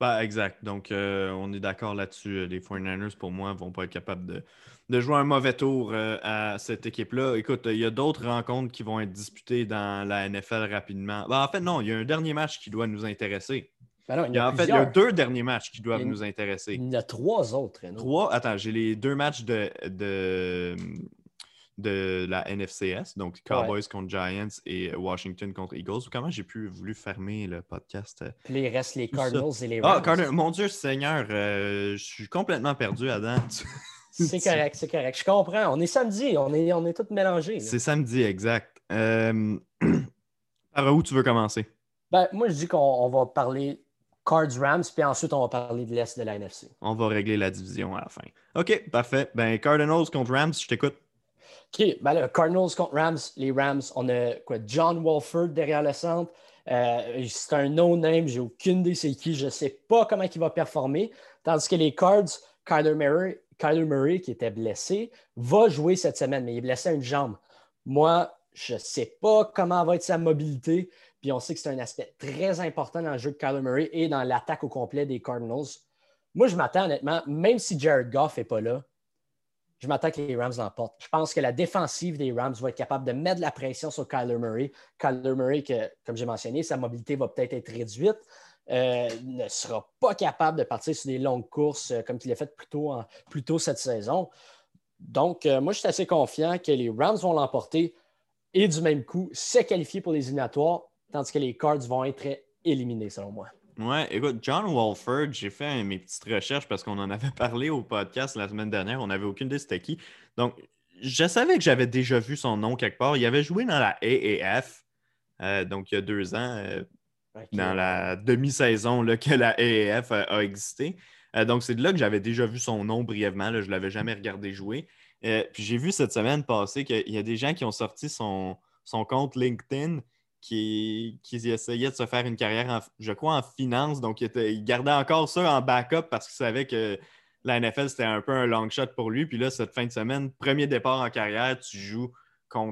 [SPEAKER 1] Ben, exact. Donc, euh, on est d'accord là-dessus. Les 49ers, pour moi, ne vont pas être capables de, jouer un mauvais tour euh, à cette équipe-là. Écoute, il y a d'autres rencontres qui vont être disputées dans la NFL rapidement. Ben, en fait, non, il y a un dernier match qui doit nous intéresser.
[SPEAKER 2] Ben il, y
[SPEAKER 1] a, en fait, il y a deux derniers matchs qui doivent nous intéresser.
[SPEAKER 2] Il y a trois autres.
[SPEAKER 1] Trois? Attends, j'ai les deux matchs de, de la NFCS, donc Cowboys contre Giants et Washington contre Eagles. Comment j'ai pu voulu fermer le podcast?
[SPEAKER 2] Puis il reste les Cardinals et les
[SPEAKER 1] ah, Rams. Ah, mon Dieu Seigneur, euh, je suis complètement perdu, Adam.
[SPEAKER 2] c'est correct, c'est correct. Je comprends. On est samedi, on est, on est tous mélangés.
[SPEAKER 1] C'est samedi, exact. Euh, par où tu veux commencer?
[SPEAKER 2] Ben, moi, je dis qu'on va parler Cards Rams, puis ensuite on va parler de l'Est de la NFC.
[SPEAKER 1] On va régler la division à la fin. OK, parfait. Ben, Cardinals contre Rams, je t'écoute.
[SPEAKER 2] OK, ben Cardinals contre Rams. Les Rams, on a quoi, John Walford derrière le centre. Euh, c'est un no-name, j'ai aucune idée c'est qui, je ne sais pas comment il va performer. Tandis que les Cards, Kyler Murray, Kyler Murray, qui était blessé, va jouer cette semaine, mais il est blessé à une jambe. Moi, je ne sais pas comment va être sa mobilité. Puis on sait que c'est un aspect très important dans le jeu de Kyler Murray et dans l'attaque au complet des Cardinals. Moi, je m'attends honnêtement, même si Jared Goff n'est pas là, je m'attends que les Rams l'emportent. Je pense que la défensive des Rams va être capable de mettre de la pression sur Kyler Murray. Kyler Murray, que, comme j'ai mentionné, sa mobilité va peut-être être réduite. Euh, ne sera pas capable de partir sur des longues courses euh, comme il l'a fait plus tôt, cette saison. Donc, euh, moi, je suis assez confiant que les Rams vont l'emporter et du même coup se qualifier pour les éliminatoires, tandis que les Cards vont être éliminés, selon moi.
[SPEAKER 1] Ouais, écoute, John Walford, j'ai fait mes petites recherches parce qu'on en avait parlé au podcast la semaine dernière. On n'avait aucune idée c'était qui. Donc, je savais que j'avais déjà vu son nom quelque part. Il avait joué dans la AAF, euh, donc il y a deux ans, euh, dans la demi-saison que la AAF a, existé. donc, c'est de là que j'avais déjà vu son nom brièvement. je ne l'avais jamais regardé jouer. puis j'ai vu cette semaine passer qu'il y a des gens qui ont sorti son, son compte LinkedIn qui, qui, essayait de se faire une carrière, je crois, en finance. Donc, il, gardait encore ça en backup parce qu'il savait que la NFL, c'était un peu un long shot pour lui. Puis là, cette fin de semaine, premier départ en carrière, tu joues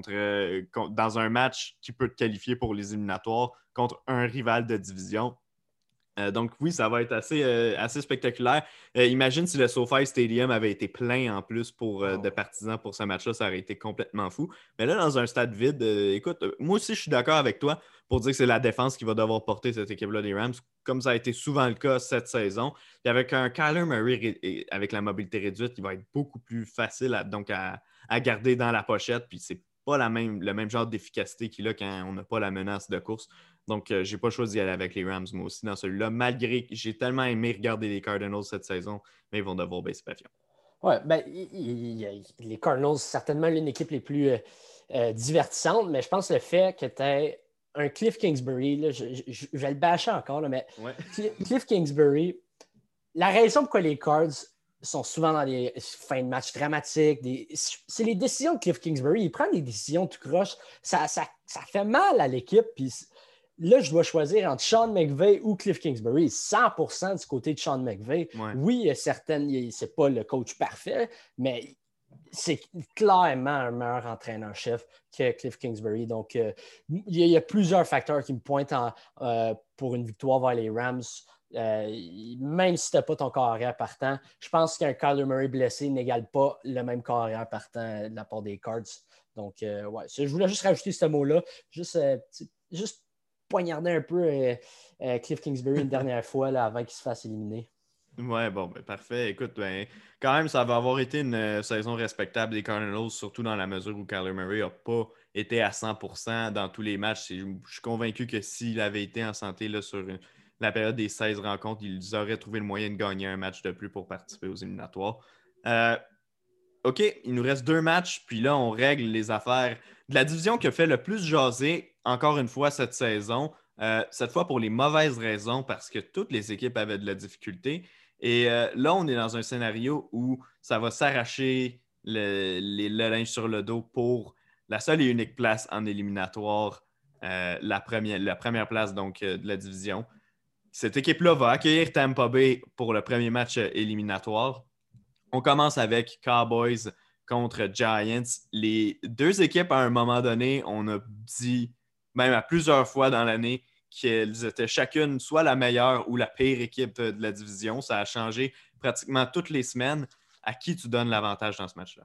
[SPEAKER 1] euh, dans un match qui peut te qualifier pour les éliminatoires contre un rival de division. Euh, donc oui, ça va être assez, euh, assez spectaculaire. imagine si le SoFi Stadium avait été plein en plus pour, de partisans pour ce match-là, ça aurait été complètement fou. Mais là, dans un stade vide, écoute, moi aussi, je suis d'accord avec toi pour dire que c'est la défense qui va devoir porter cette équipe-là des Rams, comme ça a été souvent le cas cette saison. Et avec un Kyler Murray avec la mobilité réduite, il va être beaucoup plus facile donc à, à garder dans la pochette. Puis c'est pas la même, le même genre d'efficacité qu'il a quand on n'a pas la menace de course. Donc, je euh, j'ai pas choisi d'y aller avec les Rams, moi aussi, dans celui-là, malgré que j'ai tellement aimé regarder les Cardinals cette saison, mais ils vont devoir baisser pavillon.
[SPEAKER 2] Oui, ben, les Cardinals, certainement l'une des équipes les plus euh, euh, divertissantes, mais je pense que le fait que tu aies un Cliff Kingsbury, là, je, vais le bâcher encore, mais Cliff Kingsbury, la raison pourquoi les Cards sont souvent dans des fins de match dramatiques. C'est les décisions de Cliff Kingsbury. Il prend des décisions tout croche. Ça, ça, fait mal à l'équipe. Puis là, je dois choisir entre Sean McVay ou Cliff Kingsbury. 100% du côté de Sean McVay. Oui, certaines, c'est pas le coach parfait, mais c'est clairement un meilleur entraîneur-chef que Cliff Kingsbury. Donc, euh, il, y a, plusieurs facteurs qui me pointent euh, pour une victoire vers les Rams. Euh, même si tu n'as pas ton carrière partant, je pense qu'un Kyler Murray blessé n'égale pas le même carrière partant de la part des Cards. Donc, euh, ouais, je voulais juste rajouter ce mot-là, juste, euh, poignarder un peu Cliff Kingsbury une dernière fois là, avant qu'il se fasse éliminer.
[SPEAKER 1] Ouais, bon, ben, parfait. Écoute, ben, quand même, ça va avoir été une saison respectable des Cardinals, surtout dans la mesure où Kyler Murray n'a pas été à 100% dans tous les matchs. Je suis convaincu que s'il avait été en santé là, sur une la période des 16 rencontres, ils auraient trouvé le moyen de gagner un match de plus pour participer aux éliminatoires. Euh, OK, il nous reste deux matchs, puis là, on règle les affaires de la division qui a fait le plus jaser, encore une fois, cette saison. Euh, cette fois pour les mauvaises raisons, parce que toutes les équipes avaient de la difficulté. Et euh, là, on est dans un scénario où ça va s'arracher le, linge sur le dos pour la seule et unique place en éliminatoire, la, première, la première place donc de la division. Cette équipe-là va accueillir Tampa Bay pour le premier match éliminatoire. On commence avec Cowboys contre Giants. Les deux équipes, à un moment donné, on a dit, même à plusieurs fois dans l'année, qu'elles étaient chacune soit la meilleure ou la pire équipe de la division. Ça a changé pratiquement toutes les semaines. À qui tu donnes l'avantage dans ce match-là?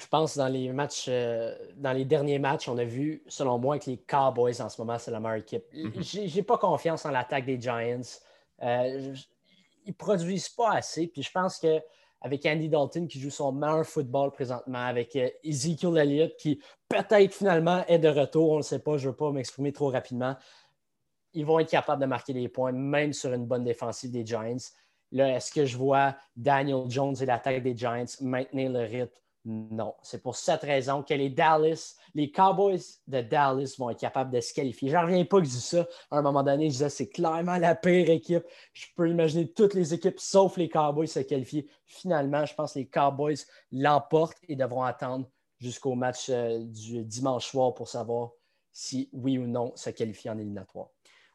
[SPEAKER 2] Je pense dans les matchs, euh, dans les derniers matchs, on a vu, selon moi, que les Cowboys en ce moment, c'est la meilleure équipe. Mhm. Je J'ai pas confiance en l'attaque des Giants. Euh, ils produisent pas assez. Puis je pense qu'avec Andy Dalton qui joue son meilleur football présentement, avec euh, Ezekiel Elliott qui peut-être finalement est de retour, on ne sait pas, je ne veux pas m'exprimer trop rapidement. Ils vont être capables de marquer des points, même sur une bonne défensive des Giants. Là, est-ce que je vois Daniel Jones et l'attaque des Giants maintenir le rythme? Non, c'est pour cette raison que les Dallas, les Cowboys de Dallas vont être capables de se qualifier. Je n'en reviens pas que je dis ça. À un moment donné, je disais c'est clairement la pire équipe. Je peux imaginer toutes les équipes sauf les Cowboys se qualifier. Finalement, je pense que les Cowboys l'emportent et devront attendre jusqu'au match euh, du dimanche soir pour savoir si oui ou non se qualifier en éliminatoire.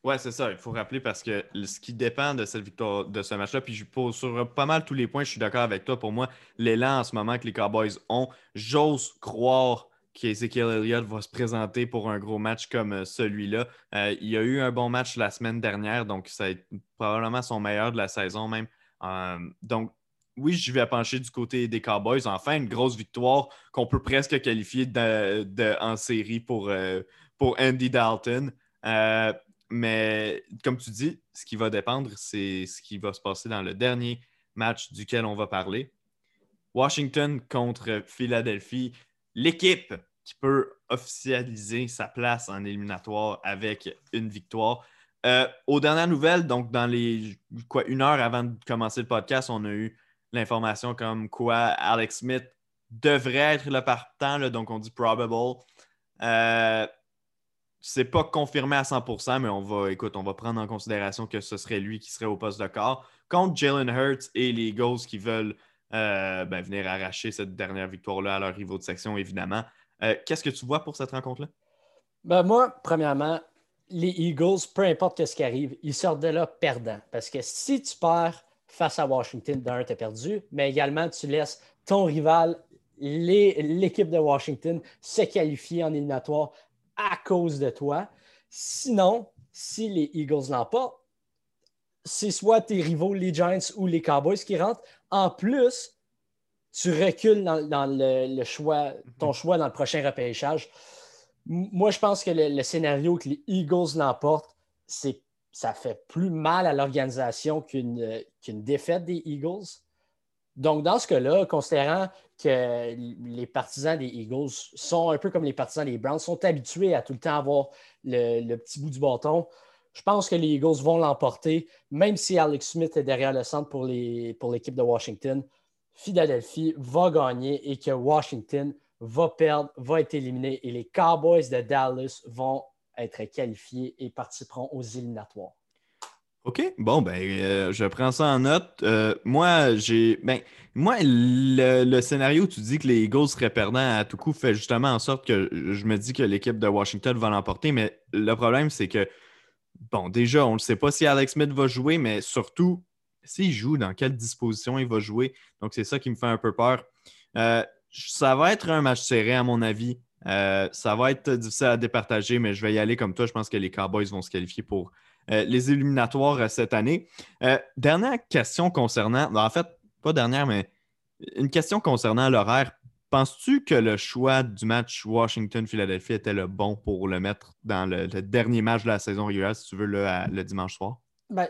[SPEAKER 1] Ouais, c'est ça. Il faut rappeler parce que ce qui dépend de cette victoire, de ce match-là, puis je pose sur pas mal tous les points, je suis d'accord avec toi. Pour moi, l'élan en ce moment que les Cowboys ont, j'ose croire qu'Ezekiel Elliott va se présenter pour un gros match comme euh, celui-là. Euh, il a eu un bon match la semaine dernière, donc ça été probablement son meilleur de la saison même. Euh, donc, oui, je vais pencher du côté des Cowboys. Enfin, une grosse victoire qu'on peut presque qualifier en série pour Andy Dalton. Mais comme tu dis, ce qui va dépendre, c'est ce qui va se passer dans le dernier match duquel on va parler. Washington contre Philadelphie, l'équipe qui peut officialiser sa place en éliminatoire avec une victoire. Euh, aux dernières nouvelles, donc dans les quoi, une heure avant de commencer le podcast, on a eu l'information comme quoi Alex Smith devrait être le partant, donc on dit probable. Euh, c'est pas confirmé à 100%, mais on va, écoute, on va prendre en considération que ce serait lui qui serait au poste de corps. contre Jalen Hurts et les Eagles qui veulent euh, ben, venir arracher cette dernière victoire-là à leur rivaux de section, évidemment. Euh, qu'est-ce que tu vois pour cette rencontre-là?
[SPEAKER 2] Ben moi, premièrement, les Eagles, peu importe ce qui arrive, ils sortent de là perdants. Parce que si tu perds face à Washington, d'un, tu as perdu, mais également tu laisses ton rival, l'équipe de Washington, se qualifier en éliminatoire à cause de toi. Sinon, si les Eagles l'emportent, c'est soit tes rivaux, les Giants ou les Cowboys qui rentrent. En plus, tu recules dans, le, choix, ton mhm. choix dans le prochain repêchage. Moi, je pense que le, scénario que les Eagles l'emportent, c'est ça fait plus mal à l'organisation qu'une défaite des Eagles. Donc, dans ce cas-là, considérant que les partisans des Eagles sont un peu comme les partisans des Browns, sont habitués à tout le temps avoir le petit bout du bâton, je pense que les Eagles vont l'emporter, même si Alex Smith est derrière le centre pour, l'équipe de Washington. Philadelphie va gagner et que Washington va perdre, va être éliminé et les Cowboys de Dallas vont être qualifiés et participeront aux éliminatoires.
[SPEAKER 1] OK, bon, ben, euh, je prends ça en note. Euh, moi, j'ai. Ben, moi, le, scénario tu dis que les Eagles seraient perdants à tout coup fait justement en sorte que je me dis que l'équipe de Washington va l'emporter, mais le problème, c'est que bon, déjà, on ne sait pas si Alex Smith va jouer, mais surtout, s'il joue, dans quelle disposition il va jouer? Donc, c'est ça qui me fait un peu peur. Euh, ça va être un match serré, à mon avis. Ça va être difficile à départager, mais je vais y aller comme toi. Je pense que les Cowboys vont se qualifier pour les éliminatoires cette année. dernière question concernant, en fait, pas dernière, mais une question concernant l'horaire. Penses-tu que le choix du match Washington-Philadelphie était le bon pour le mettre dans le, dernier match de la saison régulière, si tu veux, le, dimanche soir?
[SPEAKER 2] Ben,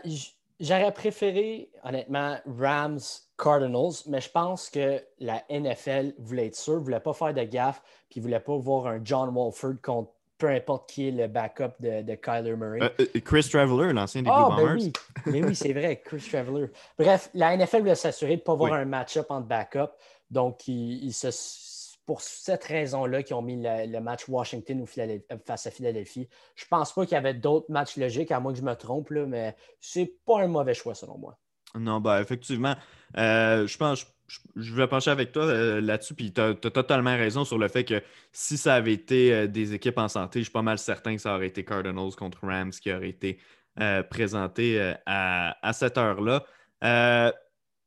[SPEAKER 2] J'aurais préféré, honnêtement, Rams-Cardinals, mais je pense que la NFL voulait être sûre, voulait pas faire de gaffe, puis voulait pas voir un John Walford contre peu importe qui est le backup de, Kyler Murray.
[SPEAKER 1] Euh, euh, Chris Traveller, l'ancien des oh, Blue
[SPEAKER 2] ben oui. Mais oui, c'est vrai, Chris Traveller. Bref, la NFL voulait s'assurer de ne pas voir un match-up entre backup. Donc, pour cette raison-là qu'ils ont mis le, match Washington ou euh, face à Philadelphie. Je ne pense pas qu'il y avait d'autres matchs logiques, à moins que je me trompe, là, mais c'est pas un mauvais choix selon moi.
[SPEAKER 1] Non, ben effectivement. Euh, je pense je vais pencher avec toi euh, là-dessus, puis tu as, totalement raison sur le fait que si ça avait été des équipes en santé, je suis pas mal certain que ça aurait été Cardinals contre Rams qui aurait été présenté à, à, cette heure-là.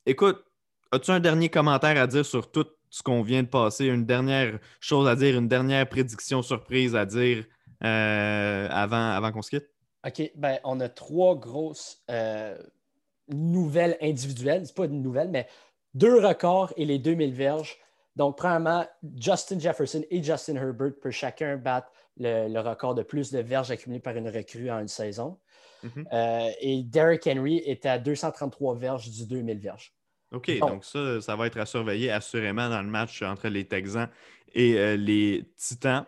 [SPEAKER 1] écoute, As-tu un dernier commentaire à dire sur tout ce qu'on vient de passer? Une dernière chose à dire, une dernière prédiction surprise à dire euh, avant, avant qu'on se quitte?
[SPEAKER 2] OK, ben, on a trois grosses euh, nouvelles individuelles. C'est pas une nouvelle, mais deux records et les 2000 verges. Donc, premièrement, Justin Jefferson et Justin Herbert peuvent chacun battre le, record de plus de verges accumulées par une recrue en une saison. Mm-hmm. Euh, et Derrick Henry est à 233 verges du 2000 verges.
[SPEAKER 1] OK, donc ça, ça va être à surveiller assurément dans le match entre les Texans et euh, les Titans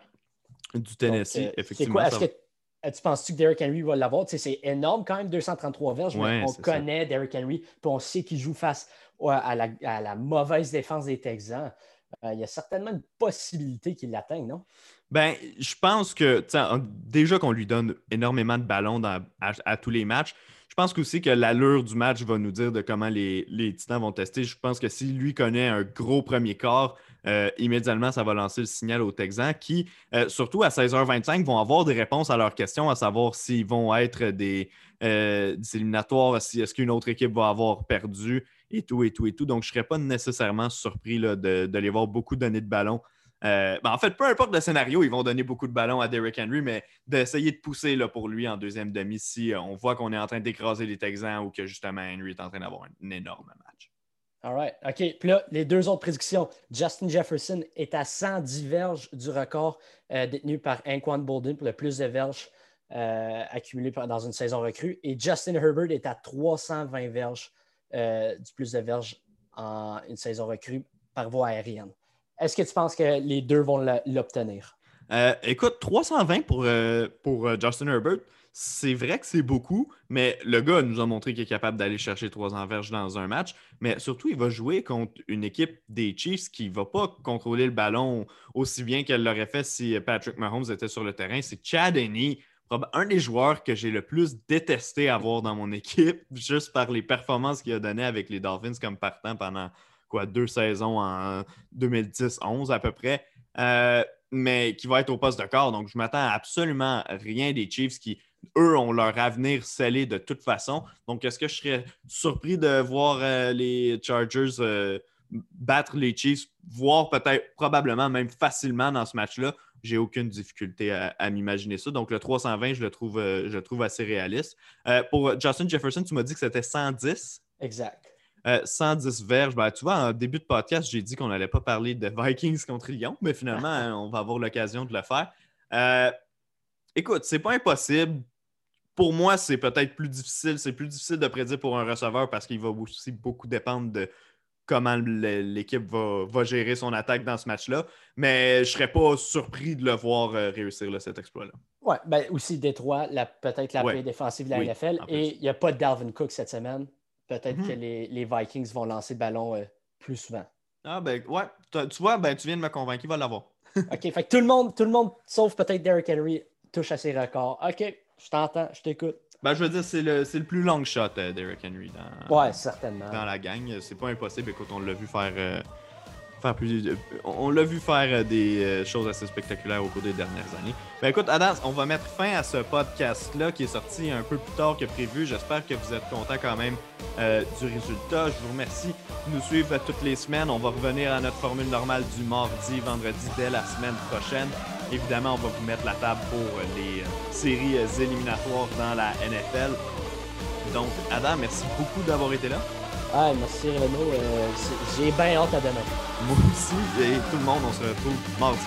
[SPEAKER 1] du Tennessee. Euh, effectivement.
[SPEAKER 2] Que tu penses-tu que Derrick Henry va l'avoir? c'est énorme quand même, 233 verges. on connaît Derrick Henry, puis on sait qu'il joue face à la, mauvaise défense des Texans. il y a certainement une possibilité qu'il l'atteigne, non?
[SPEAKER 1] Ben, je pense que déjà qu'on lui donne énormément de ballons à, tous les matchs, je pense aussi que l'allure du match va nous dire de comment les, Titans vont tester. Je pense que si lui connaît un gros premier quart, euh, immédiatement, ça va lancer le signal aux Texans qui, euh, surtout à 16h25, vont avoir des réponses à leurs questions, à savoir s'ils vont être des, euh, éliminatoires, si est-ce qu'une autre équipe va avoir perdu et tout, et tout, et tout. Donc, je ne serais pas nécessairement surpris de, les voir beaucoup donner de ballon euh, ben, en fait, peu importe le scénario, ils vont donner beaucoup de ballons à Derrick Henry, mais d'essayer de pousser là, pour lui en deuxième demi si on voit qu'on est en train d'écraser les Texans ou que justement Henry est en train d'avoir un, énorme match.
[SPEAKER 2] All right. OK. Puis là, les deux autres prédictions. Justin Jefferson est à 110 verges du record euh, détenu par Anquan Bolden pour le plus de verges accumulées dans une saison recrue. Et Justin Herbert est à 320 verges du plus de verges en une saison recrue par voie aérienne. Est-ce que tu penses que les deux vont l'obtenir?
[SPEAKER 1] Euh, écoute, 320 pour, euh, pour euh, Justin Herbert, c'est vrai que c'est beaucoup, mais le gars nous a montré qu'il est capable d'aller chercher trois enverges dans un match. Mais surtout, il va jouer contre une équipe des Chiefs qui ne va pas contrôler le ballon aussi bien qu'elle l'aurait fait si Patrick Mahomes était sur le terrain. C'est Chad Henney un des joueurs que j'ai le plus détesté avoir dans mon équipe, juste par les performances qu'il a données avec les Dolphins comme partant pendant quoi, deux saisons en 2010-11 à peu près, euh, mais qui va être au poste de corps. Donc, je m'attends absolument rien des Chiefs qui, eux, ont leur avenir scellé de toute façon. Donc, est-ce que je serais surpris de voir euh, les Chargers euh, battre les Chiefs, voire peut-être probablement même facilement dans ce match-là? j'ai aucune difficulté à, m'imaginer ça. Donc, le 320, je le trouve, euh, je trouve assez réaliste. Pour Justin Jefferson, tu m'as dit que c'était 110.
[SPEAKER 2] Exact.
[SPEAKER 1] 110 euh, verges. Ben, tu vois, en début de podcast, j'ai dit qu'on n'allait pas parler de Vikings contre Lyon, mais finalement, on va avoir l'occasion de le faire. écoute, c'est pas impossible. Pour moi, c'est peut-être plus difficile. C'est plus difficile de prédire pour un receveur parce qu'il va aussi beaucoup dépendre de comment l'équipe va, gérer son attaque dans ce match-là. Mais je ne serais pas surpris de le voir euh, réussir cet exploit-là.
[SPEAKER 2] Oui, ben aussi Détroit, peut-être la paix défensive de la NFL. Et il n'y a pas de Dalvin Cook cette semaine. Peut-être mhm. que les, Vikings vont lancer le ballon euh, plus souvent.
[SPEAKER 1] Ah ben ouais, tu vois, ben, tu viens de me convaincre, il va l'avoir.
[SPEAKER 2] OK, fait que tout le monde, tout le monde, sauf peut-être Derrick Henry, touche à ses records. OK, je t'entends, je t'écoute.
[SPEAKER 1] Ben, je veux dire, c'est le, le, plus long shot euh, d'Eric Henry dans,
[SPEAKER 2] ouais, certainement.
[SPEAKER 1] dans la gang. C'est pas impossible. Écoute, on l'a vu faire, euh, faire plus. on l'a vu faire euh, des choses assez spectaculaires au cours des dernières années. Ben, écoute, Adam, on va mettre fin à ce podcast-là qui est sorti un peu plus tard que prévu. J'espère que vous êtes content quand même du résultat. Je vous remercie de nous suivre toutes les semaines. On va revenir à notre formule normale du mardi, vendredi dès la semaine prochaine. Évidemment, on va vous mettre la table pour les euh, séries euh, éliminatoires dans la NFL. Donc, Adam, merci beaucoup d'avoir été là.
[SPEAKER 2] Ah, merci Renaud. Euh, j'ai bien hâte à demain.
[SPEAKER 1] Moi aussi, et tout le monde, on se retrouve mardi.